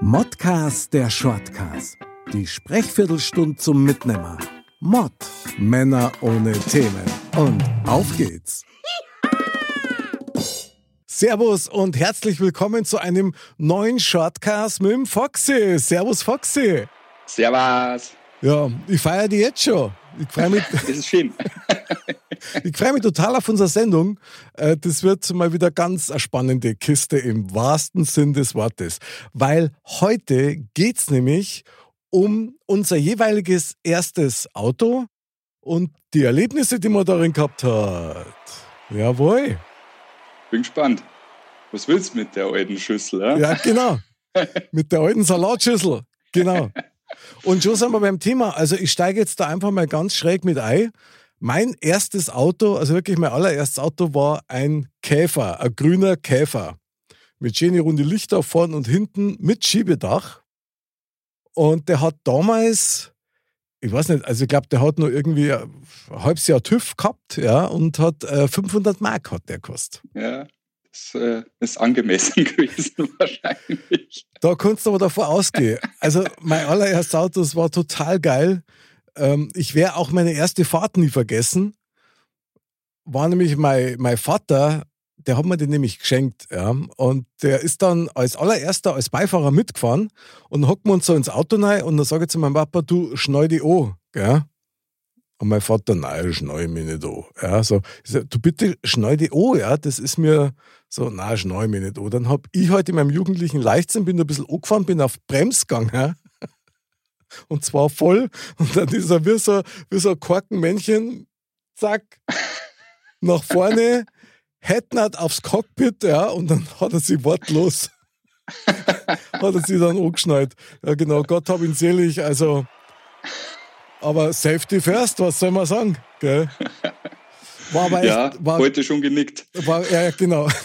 Modcast der Shortcast. Die Sprechviertelstunde zum Mitnehmer. Mod. Männer ohne Themen. Und auf geht's. Servus und herzlich willkommen zu einem neuen Shortcast mit dem Foxy. Servus Foxy. Servus. Ja, ich feiere die jetzt schon. Ich freue mich. das ist schön. ich freue mich total auf unsere Sendung. Äh, das wird mal wieder ganz eine spannende Kiste im wahrsten Sinn des Wortes. Weil heute geht es nämlich um unser jeweiliges erstes Auto und die Erlebnisse, die man darin gehabt hat. Jawohl. Bin gespannt. Was willst du mit der alten Schüssel? Ja, ja genau. mit der alten Salatschüssel. Genau. Und schon sind wir beim Thema. Also ich steige jetzt da einfach mal ganz schräg mit ein. Mein erstes Auto, also wirklich mein allererstes Auto war ein Käfer, ein grüner Käfer. Mit schöne runde Lichter vorn und hinten mit Schiebedach. Und der hat damals, ich weiß nicht, also ich glaube, der hat nur irgendwie ein halbes Jahr TÜV gehabt, ja, und hat äh, 500 Mark hat der gekostet. Ja, das äh, ist angemessen gewesen wahrscheinlich. Da kannst du aber davon ausgehen. Also mein allererstes Auto, das war total geil. Ähm, ich werde auch meine erste Fahrt nie vergessen. War nämlich mein, mein Vater der hat mir den nämlich geschenkt. Ja. Und der ist dann als allererster als Beifahrer mitgefahren und hocken wir uns so ins Auto rein und dann sage ich zu meinem Papa, du schnall die an. Gell? Und mein Vater, nein, schnall mich nicht an. Ja, so, sag, du bitte schnall die an, ja, das ist mir so, nein, schnall mich nicht an. Dann habe ich heute halt in meinem jugendlichen Leichtsinn, bin ein bisschen angefahren, bin auf Brems gegangen, ja. Und zwar voll. Und dann ist er wie so, wie so ein Korkenmännchen, zack, nach vorne Headnut aufs Cockpit, ja, und dann hat er sie wortlos, hat er sie dann angeschnallt. Ja, genau, Gott hab ihn selig, also, aber Safety first, was soll man sagen, gell? War aber echt, ja, war, heute schon genickt. War, ja, genau.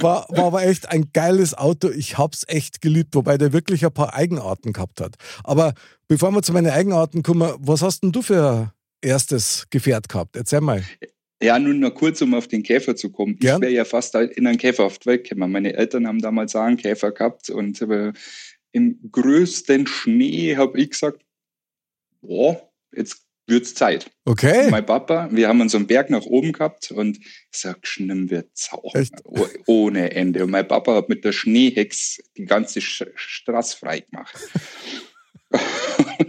War, war aber echt ein geiles Auto. Ich hab's echt geliebt, wobei der wirklich ein paar Eigenarten gehabt hat. Aber bevor wir zu meinen Eigenarten kommen, was hast denn du für erstes Gefährt gehabt? Erzähl mal. Ja, nun nur kurz, um auf den Käfer zu kommen. Gern? Ich wäre ja fast in einen Käfer auf die Welt gekommen. Meine Eltern haben damals auch einen Käfer gehabt und äh, im größten Schnee habe ich gesagt, boah, jetzt wird's Zeit. Okay. mein Papa, wir haben uns einen Berg nach oben gehabt und ich sag, schlimm wird's auch. Echt? Ohne Ende. Und mein Papa hat mit der Schneehex die ganze Straße frei gemacht.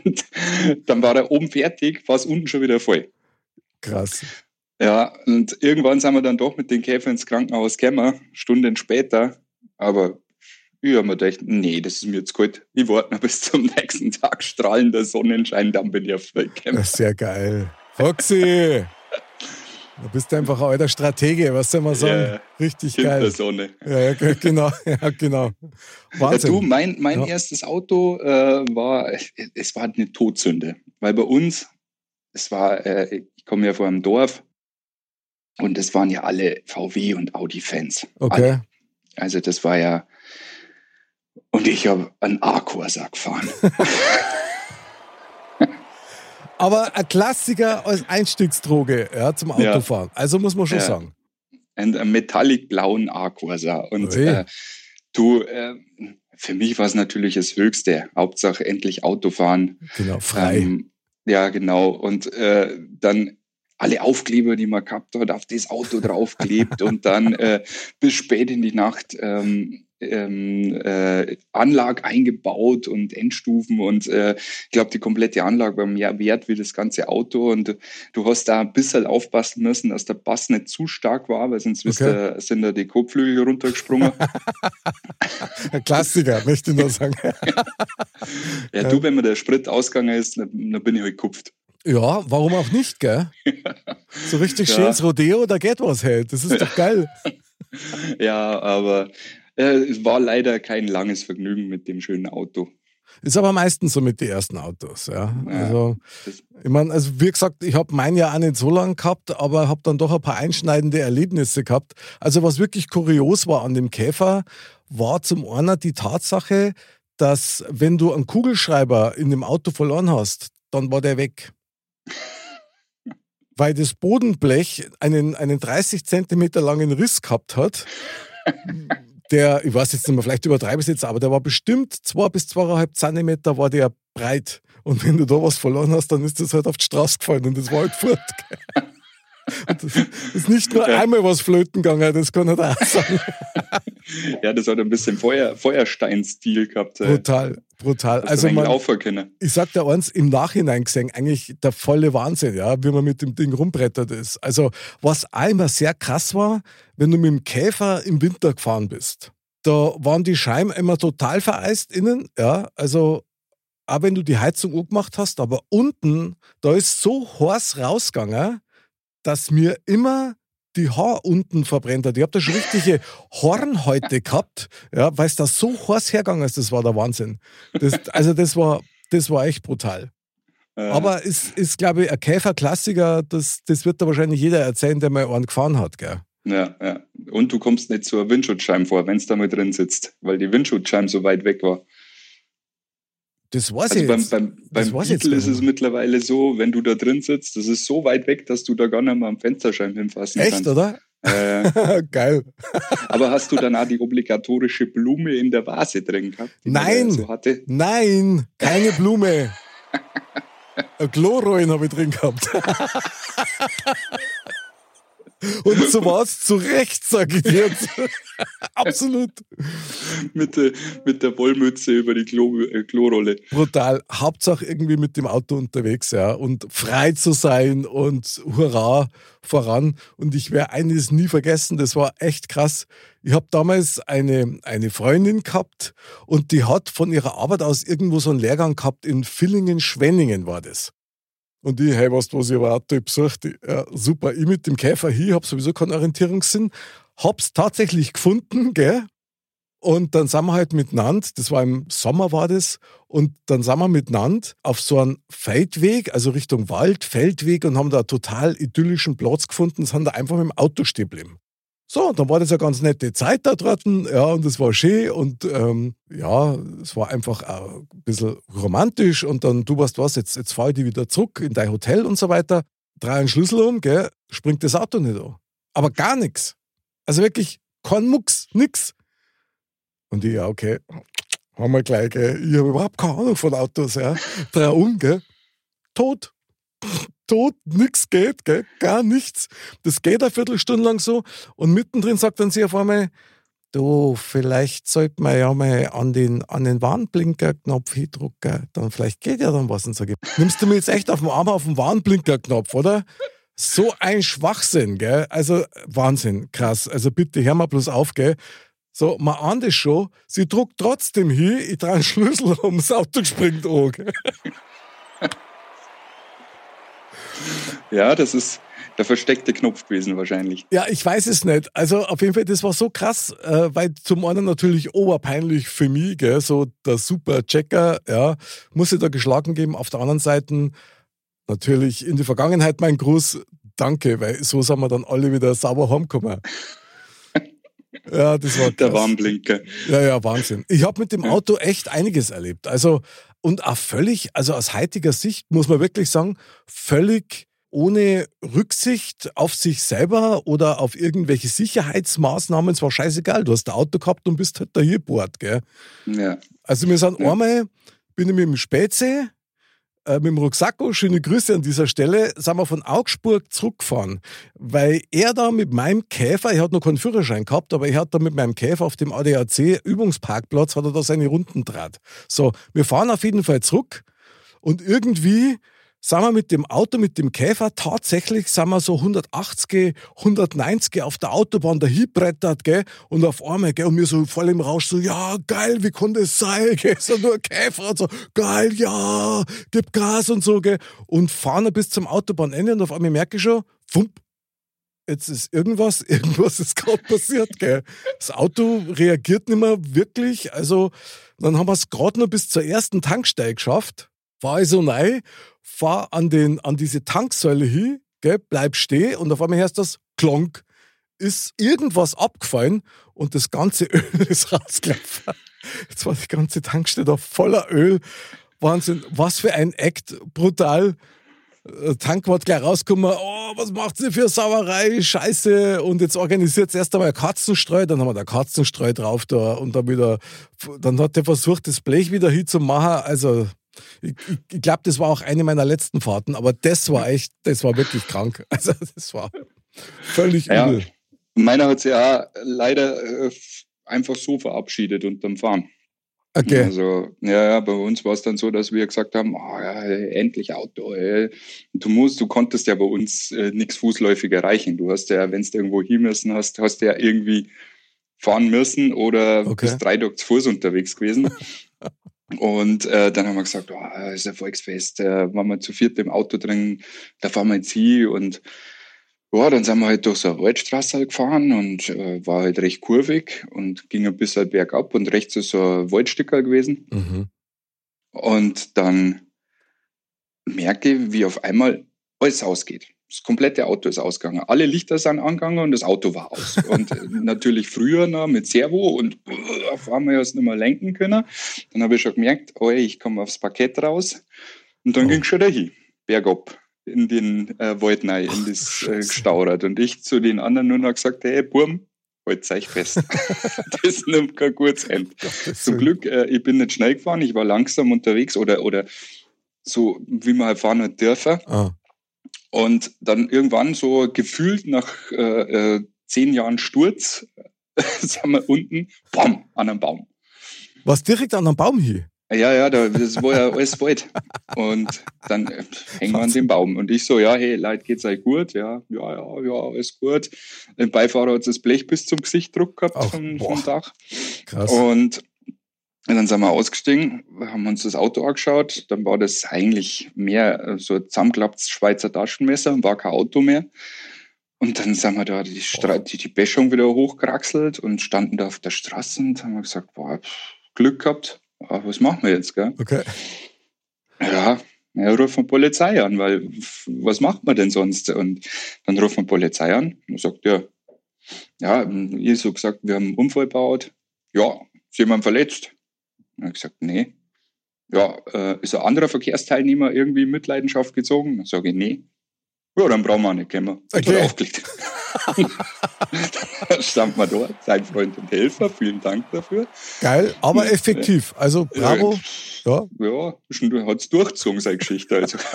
Und dann war er oben fertig, war es unten schon wieder voll. Krass. Ja, und irgendwann sind wir dann doch mit den Käfern ins Krankenhaus gekommen, Stunden später. Aber ich habe mir gedacht, nee, das ist mir jetzt gut. Ich warte noch bis zum nächsten Tag strahlender Sonnenschein, dann bin ich auf Welt gekommen. Sehr geil. Foxy! Du bist einfach ein alter Stratege, was soll man sagen? Ja, Richtig geil. Der Sonne. Ja, genau, ja, genau. Wahnsinn. Ja, du, mein, mein ja. erstes Auto äh, war, es war eine Todsünde. Weil bei uns, es war, äh, ich komme ja vor einem Dorf und es waren ja alle VW und Audi-Fans. Okay. Alle. Also das war ja, und ich habe einen A-Corsa gefahren. Aber ein Klassiker als Einstiegsdroge ja, zum Autofahren. Ja. Also muss man schon ja. sagen. Einen metallic blauen A-Corsa. Und äh, du, äh, für mich war es natürlich das Höchste. Hauptsache endlich Autofahren. Genau, frei. Ähm, ja, genau. Und äh, dann alle Aufkleber, die man gehabt hat, auf das Auto draufklebt und dann äh, bis spät in die Nacht ähm, ähm, äh, Anlage eingebaut und Endstufen und äh, ich glaube, die komplette Anlage war mehr wert wie das ganze Auto und du hast da ein bisschen aufpassen müssen, dass der Bass nicht zu stark war, weil sonst okay. du, sind da die Kotflügel runtergesprungen. Ein Klassiker, möchte ich nur sagen. ja, du, wenn mir der Sprit ausgegangen ist, dann bin ich halt gekupft. Ja, warum auch nicht, gell? So richtig ja. schönes Rodeo, da geht was halt. Das ist doch geil. ja, aber es war leider kein langes Vergnügen mit dem schönen Auto. Ist aber meistens so mit den ersten Autos, ja. ja also, ich meine, also wie gesagt, ich habe mein Jahr auch nicht so lange gehabt, aber habe dann doch ein paar einschneidende Erlebnisse gehabt. Also was wirklich kurios war an dem Käfer, war zum einen die Tatsache, dass wenn du einen Kugelschreiber in dem Auto verloren hast, dann war der weg. Weil das Bodenblech einen, einen 30 Zentimeter langen Riss gehabt hat. der, ich weiß jetzt nicht mehr, vielleicht übertreibe ich es jetzt, aber der war bestimmt zwei bis zweieinhalb Zentimeter war der breit. Und wenn du da was verloren hast, dann ist das halt auf die Straße gefallen und das war halt fort. Ist nicht nur einmal was flöten gegangen, das kann er da auch sagen. ja, das hat ein bisschen Feuer, Feuerstein-Stil gehabt. Brutal, brutal. also man, ich sag dir eins, im Nachhinein gesehen, eigentlich der volle Wahnsinn, ja, wie man mit dem Ding rumbrettert ist. Also, was einmal sehr krass war, wenn du mit dem Käfer im Winter gefahren bist, da waren die Scheiben immer total vereist innen, ja, also auch wenn du die Heizung angemacht hast, aber unten, da ist so heiß rausgegangen, dass mir immer die Haar unten verbrennt hat. Ich habe da schon richtige Hornhäute gehabt, ja, weil es da so heiß hergegangen ist. Das war der Wahnsinn. Das, also das war, das war echt brutal. Äh. Aber ist, ist glaube ich, ein Käferklassiker. Das, das wird da wahrscheinlich jeder erzählen, der mal einen gefahren hat. Gell? Ja, ja. Und du kommst nicht zur Windschutzscheibe vor, wenn es da mal drin sitzt, weil die Windschutzscheibe so weit weg war. Das weiß also beim, jetzt. Beim, beim das Beetle ist es mittlerweile so, wenn du da drin sitzt, das ist so weit weg, dass du da gar nicht mal am Fensterscheiben hinfassen Echt, kannst. Echt, oder? Äh, Geil. aber hast du dann auch die obligatorische Blume in der Vase drin gehabt? Nein, so nein, keine Blume. Ein Chlorollen habe ich drin gehabt. Und so war es zu Recht, sage ich dir jetzt. Absolut. mit, der, mit der Wollmütze über die Klo, äh, Klorolle. Brutal. Hauptsache irgendwie mit dem Auto unterwegs, ja. Und frei zu sein und hurra voran. Und ich werde eines nie vergessen, das war echt krass. Ich habe damals eine, eine Freundin gehabt und die hat von ihrer Arbeit aus irgendwo so einen Lehrgang gehabt in Villingen-Schwenningen war das. Und ich, hey, was, was ich erwarte, ich besucht, ja, super, ich mit dem Käfer hier, hab sowieso keinen Orientierungssinn, hab's tatsächlich gefunden, gell? Und dann sind wir halt miteinander, das war im Sommer war das, und dann sind wir miteinander auf so einem Feldweg, also Richtung Wald, Feldweg und haben da einen total idyllischen Platz gefunden, sind da einfach mit dem Auto stehen geblieben. So, und dann war das eine ganz nette Zeit da dort, ja, und es war schön und ähm, ja, es war einfach ein bisschen romantisch. Und dann, du weißt was, jetzt, jetzt fahre ich die wieder zurück in dein Hotel und so weiter, drehe einen Schlüssel um, gell, springt das Auto nicht an. Aber gar nichts. Also wirklich kein Mucks, nix. Und ich, ja, okay, haben wir gleich, gell, ich habe überhaupt keine Ahnung von Autos, ja, drehe um, gell, tot tot, nichts geht, gell? gar nichts. Das geht eine Viertelstunde lang so und mittendrin sagt dann sie auf einmal, du, vielleicht sollte man ja mal an den, an den Warnblinkerknopf hindrücken, dann vielleicht geht ja dann was. Und sage nimmst du mir jetzt echt auf dem Arm auf den Warnblinkerknopf, oder? So ein Schwachsinn, gell? Also Wahnsinn, krass. Also bitte hör mal bloß auf, gell? So, man ahnt es schon, sie druckt trotzdem hier, ich trage einen Schlüssel um, das Auto springt an. Gell? Ja, das ist der versteckte Knopf gewesen wahrscheinlich. Ja, ich weiß es nicht. Also auf jeden Fall, das war so krass, äh, weil zum einen natürlich oberpeinlich für mich, gell, so der super Checker, ja, muss ich da geschlagen geben. Auf der anderen Seite natürlich in die Vergangenheit mein Gruß, danke, weil so sind wir dann alle wieder sauber heimgekommen. Ja, das war krass. Der Warnblinker. Ja, ja, Wahnsinn. Ich habe mit dem Auto echt einiges erlebt. Also, und auch völlig, also aus heutiger Sicht muss man wirklich sagen, völlig ohne Rücksicht auf sich selber oder auf irgendwelche Sicherheitsmaßnahmen. Es war scheißegal. Du hast ein Auto gehabt und bist halt da hier bohrt, gell? Ja. Also wir sind ja. einmal, bin ich mit dem Spätsee, äh, mit dem Rucksacko, schöne Grüße an dieser Stelle, sind wir von Augsburg zurückgefahren, weil er da mit meinem Käfer, er hat noch keinen Führerschein gehabt, aber er hat da mit meinem Käfer auf dem ADAC Übungsparkplatz, hat er da seine Runden draht. So, wir fahren auf jeden Fall zurück und irgendwie sind wir mit dem Auto, mit dem Käfer tatsächlich, sind wir so 180, 190 auf der Autobahn dahinbrettert, gell, und auf einmal, gell, und mir so voll im Rausch so, ja, geil, wie konnte es sein, gell, so nur Käfer und so, geil, ja, gib Gas und so, gell, und fahren bis zum Autobahnende und auf einmal merke ich schon, fump, jetzt ist irgendwas, irgendwas ist gerade passiert, gell. Das Auto reagiert nicht mehr wirklich, also, dann haben wir es gerade noch bis zur ersten Tankstelle geschafft, war also nein, fahr an, den, an diese Tanksäule hin, gell, bleib stehen und auf einmal hörst das Klonk. Ist irgendwas abgefallen und das ganze Öl ist rausgelaufen. Jetzt war die ganze Tankstelle voller Öl. Wahnsinn, was für ein Act, brutal. Tank wird gleich rausgekommen, oh, was macht sie für Sauerei, Scheiße. Und jetzt organisiert es erst einmal Katzenstreu, dann haben wir da Katzenstreu drauf da und dann wieder, dann hat er versucht, das Blech wieder hinzumachen. Also ich, ich glaube, das war auch eine meiner letzten Fahrten, aber das war echt, das war wirklich krank. Also das war völlig ja, übel. Meiner hat sich ja leider äh, einfach so verabschiedet unterm Fahren. Okay. Also, ja, bei uns war es dann so, dass wir gesagt haben, oh, ja, endlich Auto. Ey. Du musst, du konntest ja bei uns äh, nichts fußläufig erreichen. Du hast ja, wenn du irgendwo hin müssen hast, hast du ja irgendwie fahren müssen oder okay. bist drei Tage zu Fuß unterwegs gewesen. Und äh, dann haben wir gesagt, oh, ist ein Volksfest, äh, waren wir zu viert im Auto drin, da fahren wir jetzt hin und ja, dann sind wir halt durch so eine Waldstraße halt gefahren und äh, war halt recht kurvig und ging ein bisschen bergab und rechts ist so ein Waldstücker gewesen. Mhm. Und dann merke ich, wie auf einmal alles ausgeht. Das komplette Auto ist ausgegangen. Alle Lichter sind angegangen und das Auto war aus. Und natürlich früher noch mit Servo und uh, auf einmal hast du nicht mehr lenken können. Dann habe ich schon gemerkt, oh, ich komme aufs Parkett raus. Und dann oh. ging es schon dahin, bergab in den äh, Wald rein, in das äh, Staurad. Und ich zu den anderen nur noch gesagt, hey, Burm, halt euch fest. das nimmt kein gutes Ende. Zum Glück, äh, ich bin nicht schnell gefahren, ich war langsam unterwegs oder, oder so, wie man halt fahren hat dürfen. Ah. Und dann irgendwann so gefühlt nach äh, äh, zehn Jahren Sturz sind wir unten, bam, an einem Baum. Was direkt an einem Baum hier? Ja, ja, das war ja alles Wald. Und dann äh, hängen wir an dem Baum. Und ich so, ja, hey, Leute, geht's euch gut? Ja, ja, ja, ja, alles gut. Der Beifahrer hat das Blech bis zum Gesicht Druck gehabt Ach, vom, vom Dach. Krass. Und dann sind wir ausgestiegen, haben uns das Auto angeschaut. Dann war das eigentlich mehr äh, so ein zusammengeklapptes Schweizer Taschenmesser und war kein Auto mehr. Und dann sind wir da die, Stra die, die Böschung wieder hochgeraxelt und standen da auf der Straße und haben gesagt, boah, Glück gehabt ah, was machen wir jetzt, gell? Okay. Ja, ja, rufen Polizei an, weil was macht man denn sonst? Und dann rufen Polizei an und sagt, ja, ja, ihr so gesagt, wir haben einen Unfall gebaut. Ja, ist jemand verletzt? Und ich gesagt, nee. Ja, äh, ist ein anderer Verkehrsteilnehmer irgendwie in Mitleidenschaft gezogen? Dann sage ich, nee. Ja, dann brauchen wir nicht, können wir. Okay. aufgelegt. da stand man dort, sein Freund und Helfer, vielen Dank dafür. Geil, aber effektiv. Also bravo. Ja, ja hat es durchgezogen, seine Geschichte. Also. das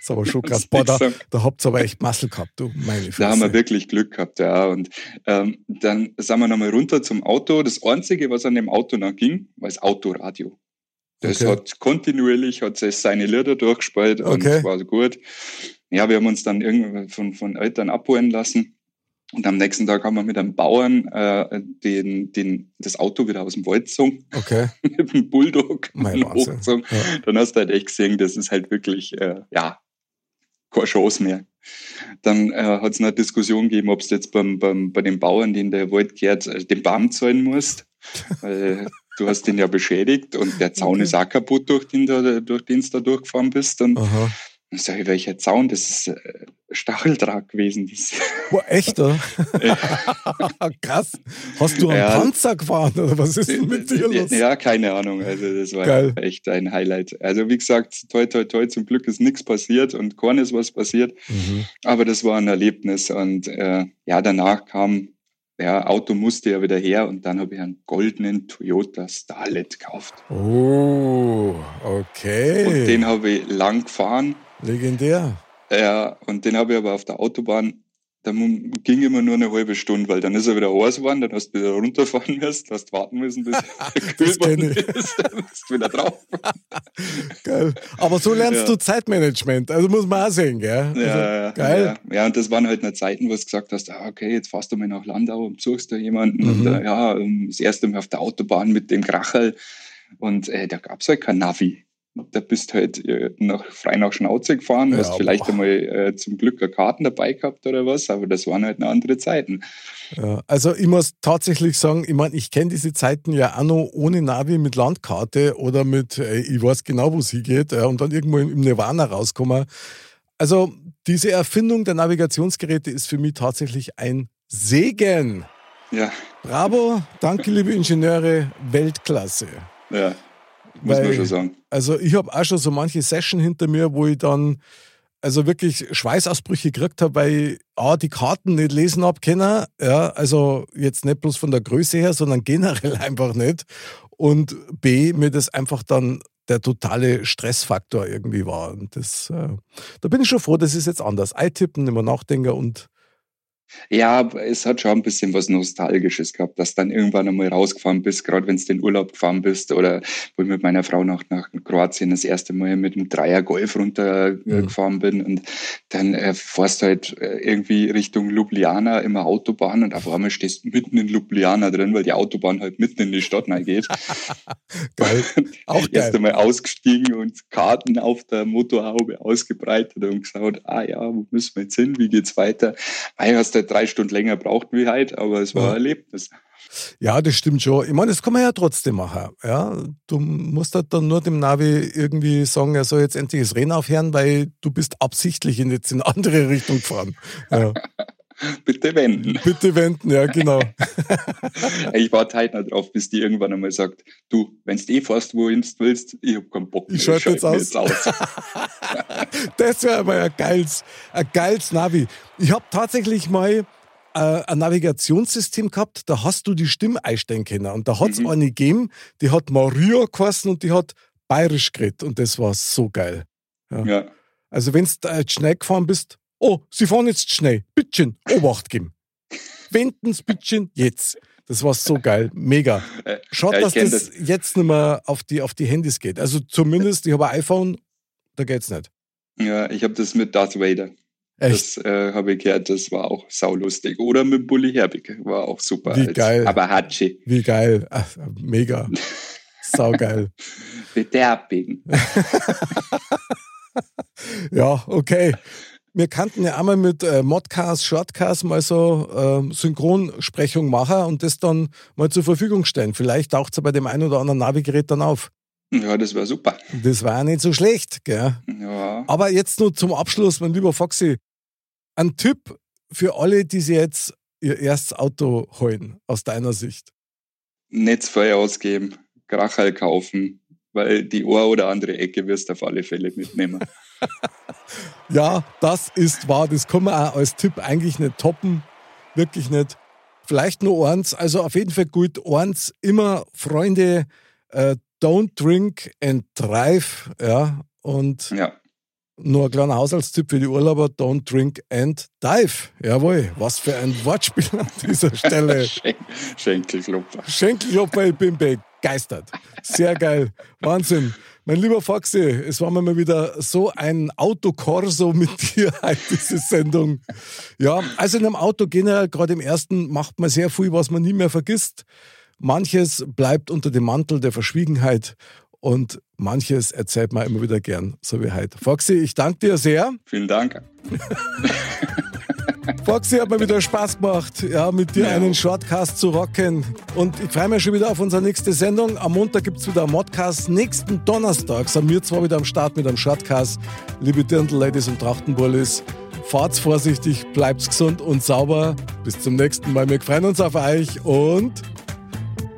ist aber schon krass. Boah, da, da habt ihr aber echt Muskel gehabt, du meine Fresse. Da haben wir wirklich Glück gehabt, ja. Und ähm, dann sind wir nochmal runter zum Auto. Das Einzige, was an dem Auto noch ging, war das Autoradio. Das okay. hat kontinuierlich hat es seine Lieder durchgespielt und okay. war so gut. Ja, wir haben uns dann irgendwie von, von Eltern abholen lassen. Und am nächsten Tag haben wir mit einem Bauern äh, den, den, das Auto wieder aus dem Wald gezogen. Okay. mit dem Bulldog hochgezogen. Ja. Dann hast du halt echt gesehen, das ist halt wirklich, äh, ja, keine Chance mehr. Dann äh, hat es eine Diskussion gegeben, ob du jetzt beim, beim, bei dem Bauern, den der Wald gehört, äh, den Baum zahlen musst. Weil du hast den ja beschädigt und der Zaun okay. ist auch kaputt, durch den, du, durch den da durchgefahren bist. Und Aha. Sage ich, welcher Zaun? Das ist äh, Stacheldraht gewesen. Boah, echt, oder? Krass. Hast du einen ja. Panzer gefahren oder was ist denn mit dir los? Ja, keine Ahnung. Also das war Geil. echt ein Highlight. Also wie gesagt, toi, toi, toi, zum Glück ist nichts passiert und kein ist was passiert. Mhm. Aber das war ein Erlebnis. Und äh, ja, danach kam ja, Auto musste ja wieder her und dann habe ich einen goldenen Toyota Starlet gekauft. Oh, okay. Und den habe ich lang gefahren Legendär. Ja, und den habe ich aber auf der Autobahn dann ging immer nur eine halbe Stunde, weil dann ist er wieder heiß geworden, dann hast du wieder runterfahren müssen, hast warten müssen, bis er kühl ist, dann bist du wieder drauf. geil. Aber so lernst ja. du Zeitmanagement, also muss man auch sehen, gell? Also, ja, geil. Ja. ja, und das waren halt eine Zeiten, wo du gesagt hast, ah, okay, jetzt fährst du mal nach Landau und besuchst da jemanden mhm. und äh, ja, das erste Mal auf der Autobahn mit dem Krachel und äh, da gab's halt kein Navi da bist halt äh, nach, frei nach Schnauze gefahren, ja, hast vielleicht boah. einmal äh, zum Glück eine Karten dabei gehabt oder was, aber das waren halt eine andere Zeiten. Ja, also ich muss tatsächlich sagen, ich meine, ich kenne diese Zeiten ja auch noch ohne Navi mit Landkarte oder mit, äh, ich weiß genau, wo es hingeht äh, und dann irgendwo im Nirvana rauskommen. Also diese Erfindung der Navigationsgeräte ist für mich tatsächlich ein Segen. Ja. Bravo, danke liebe Ingenieure, Weltklasse. Ja. Muss man schon sagen. Also ich habe auch schon so manche Session hinter mir, wo ich dann also wirklich Schweißausbrüche gekriegt habe, weil ich A, die Karten nicht lesen habe können, ja, also jetzt nicht bloß von der Größe her, sondern generell einfach nicht. Und B, mir das einfach dann der totale Stressfaktor irgendwie war. Und das, äh, da bin ich schon froh, das ist jetzt anders. Eintippen, mehr nachdenken und ja, es hat schon ein bisschen was Nostalgisches gehabt, dass dann irgendwann einmal rausgefahren bist, gerade wenn du in Urlaub gefahren bist oder wo ich mit meiner Frau nach, nach Kroatien das erste Mal mit einem Dreier Golf runtergefahren mhm. bin und dann äh, fährst du halt äh, irgendwie Richtung Ljubljana immer Autobahn und auf einmal stehst du mitten in Ljubljana drin, weil die Autobahn halt mitten in die Stadt geht. geil. Auch geil. Erst einmal ausgestiegen und Karten auf der Motorhaube ausgebreitet und gesagt, ah ja, wo müssen wir jetzt hin, wie geht's weiter? Weil hast halt drei Stunden länger braucht wie heute, aber es war ja. ein Erlebnis. Ja, das stimmt schon. Ich meine, das kann man ja trotzdem machen. Ja? Du musst halt dann nur dem Navi irgendwie sagen, er soll jetzt endlich das Rennen aufhören, weil du bist absichtlich in jetzt in eine andere Richtung gefahren. Ja. Bitte wenden. Bitte wenden, ja, genau. ich warte halt noch drauf, bis die irgendwann einmal sagt, du, wenn du eh fährst, wohin du willst, ich hab keinen Bock mehr. Ich schalte jetzt aus. Jetzt aus. das wäre aber ein geiles, ein geiles Navi. Ich habe tatsächlich mal äh, ein Navigationssystem gehabt, da hast du die Stimme einstellen können. Und da hat es mhm. eine gegeben, die hat Maria geheißen und die hat bayerisch geredet. Und das war so geil. Ja. ja. Also wenn du äh, schnell gefahren bist, oh, Sie fahren jetzt schnell, bittchen, Obacht geben. Wenden's bittchen jetzt. Das war so geil, mega. Schaut, ja, dass das, das, jetzt nicht mehr auf die, auf die Handys geht. Also zumindest, ich habe ein iPhone, da geht's nicht. Ja, ich habe das mit Darth Vader. Echt? Das äh, habe ich gehört, das war auch saulustig. Oder mit Bully Herbig, war auch super. Wie geil. Aber Hatschi. Wie geil. Ach, mega. Saugeil. Beterbigen. ja, okay wir kannten ja einmal mit äh, Modcast, Shortcast mal so äh, Synchronsprechung machen und das dann mal zur Verfügung stellen. Vielleicht taucht es ja bei dem einen oder anderen Navigerät dann auf. Ja, das war super. Das war ja nicht so schlecht, gell? Ja. Aber jetzt nur zum Abschluss, mein lieber Foxy. Ein Tipp für alle, die sich jetzt ihr erstes Auto holen, aus deiner Sicht. Netzfeuer ausgeben, Krachel kaufen, weil die Ohr oder andere Ecke wirst du auf alle Fälle mitnehmen. ja, das ist wahr. Das kann man auch als Tipp eigentlich nicht toppen. Wirklich nicht. Vielleicht nur eins. Also auf jeden Fall gut. Eins immer, Freunde, äh, don't drink and drive. Ja, und ja. nur ein kleiner Haushaltstipp für die Urlauber: don't drink and dive. Jawohl, was für ein Wortspiel an dieser Stelle. Schenkelklopfer. Schenkelklopfer, ich bin begeistert. Sehr geil. Wahnsinn. Mein lieber Foxy, es war mir mal wieder so ein Autokorso mit dir heute, diese Sendung. Ja, also in einem Auto generell, gerade im ersten, macht man sehr viel, was man nie mehr vergisst. Manches bleibt unter dem Mantel der Verschwiegenheit und manches erzählt man immer wieder gern, so wie heute. Foxy, ich danke dir sehr. Vielen Dank. Foxy hat mir wieder Spaß gemacht, ja, mit dir ja. einen Shortcast zu rocken. Und ich freue mich schon wieder auf unsere nächste Sendung. Am Montag gibt es wieder einen Modcast. Nächsten Donnerstag sind wir zwar wieder am Start mit einem Shortcast. Liebe Dirndl-Ladies und Trachtenbullis, fahrt's vorsichtig, bleibt's gesund und sauber. Bis zum nächsten Mal. Wir freuen uns auf euch und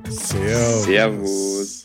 Servus. Servus.